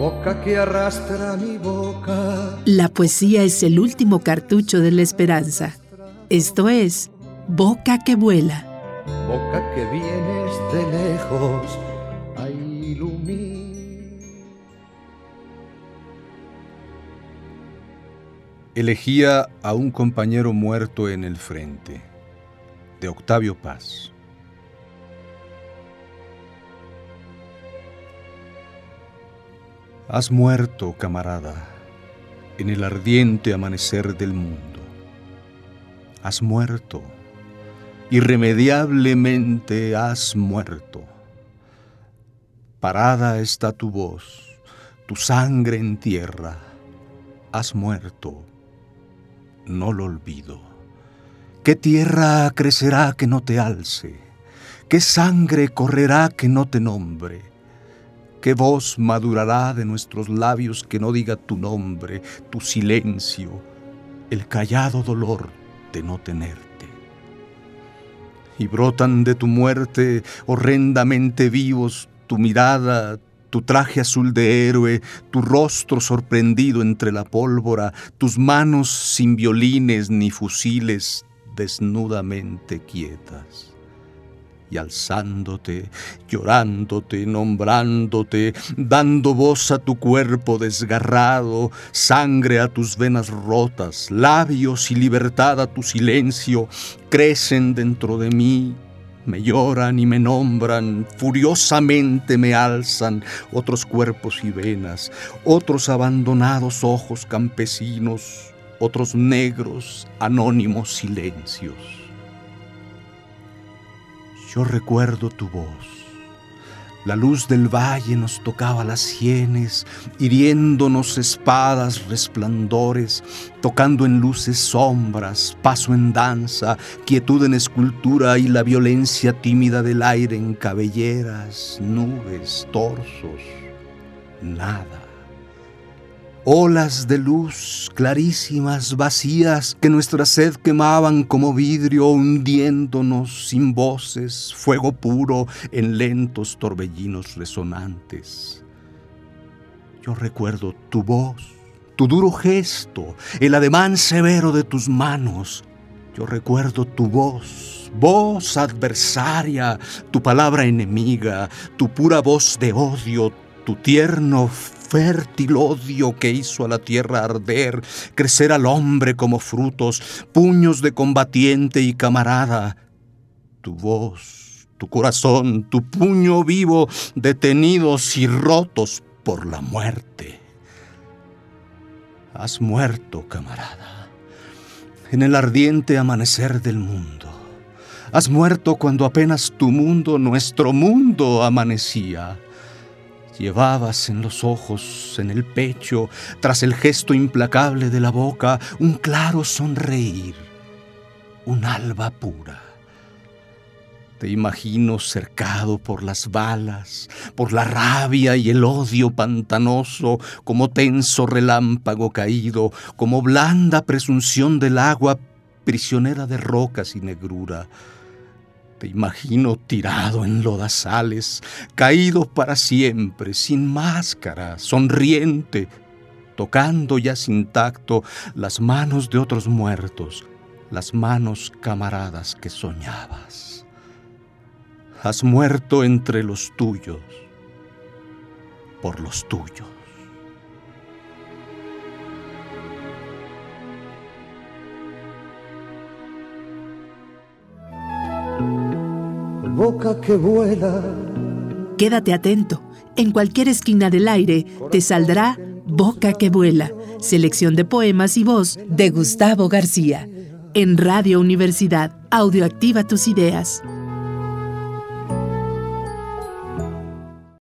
boca que arrastra mi boca. La poesía es el último cartucho de la esperanza. Esto es Boca que vuela. Boca que vienes de lejos a iluminar. Elegía a un compañero muerto en el frente, de Octavio Paz. Has muerto, camarada, en el ardiente amanecer del mundo. Has muerto, irremediablemente has muerto. Parada está tu voz, tu sangre en tierra. Has muerto, no lo olvido. ¿Qué tierra crecerá que no te alce? ¿Qué sangre correrá que no te nombre? ¿Qué voz madurará de nuestros labios que no diga tu nombre, tu silencio, el callado dolor de no tenerte? Y brotan de tu muerte horrendamente vivos tu mirada, tu traje azul de héroe, tu rostro sorprendido entre la pólvora, tus manos sin violines ni fusiles desnudamente quietas y alzándote, llorándote, nombrándote, dando voz a tu cuerpo desgarrado, sangre a tus venas rotas, labios y libertad a tu silencio, crecen dentro de mí, me lloran y me nombran, furiosamente me alzan otros cuerpos y venas, otros abandonados ojos campesinos, otros negros, anónimos silencios. Yo recuerdo tu voz. La luz del valle nos tocaba las sienes, hiriéndonos espadas resplandores, tocando en luces sombras, paso en danza, quietud en escultura y la violencia tímida del aire en cabelleras, nubes, torsos, nada olas de luz clarísimas, vacías, que nuestra sed quemaban como vidrio, hundiéndonos sin voces, fuego puro en lentos torbellinos resonantes. Yo recuerdo tu voz, tu duro gesto, el ademán severo de tus manos. Yo recuerdo tu voz, voz adversaria, tu palabra enemiga, tu pura voz de odio, tu tierno fértil odio que hizo a la tierra arder, crecer al hombre como frutos, puños de combatiente y camarada. Tu voz, tu corazón, tu puño vivo, detenidos y rotos por la muerte. Has muerto, camarada, en el ardiente amanecer del mundo. Has muerto cuando apenas tu mundo, nuestro mundo, amanecía. Llevabas en los ojos, en el pecho, tras el gesto implacable de la boca, un claro sonreír, un alba pura. Te imagino cercado por las balas, por la rabia y el odio pantanoso, como tenso relámpago caído, como blanda presunción del agua, prisionera de rocas y negrura te imagino tirado en lodazales, caído para siempre, sin máscara, sonriente, tocando ya sin tacto las manos de otros muertos, las manos camaradas que soñabas. Has muerto entre los tuyos, por los tuyos. Boca que vuela. Quédate atento. En cualquier esquina del aire te saldrá Boca que vuela, selección de poemas y voz de Gustavo García. En Radio Universidad, audioactiva tus ideas.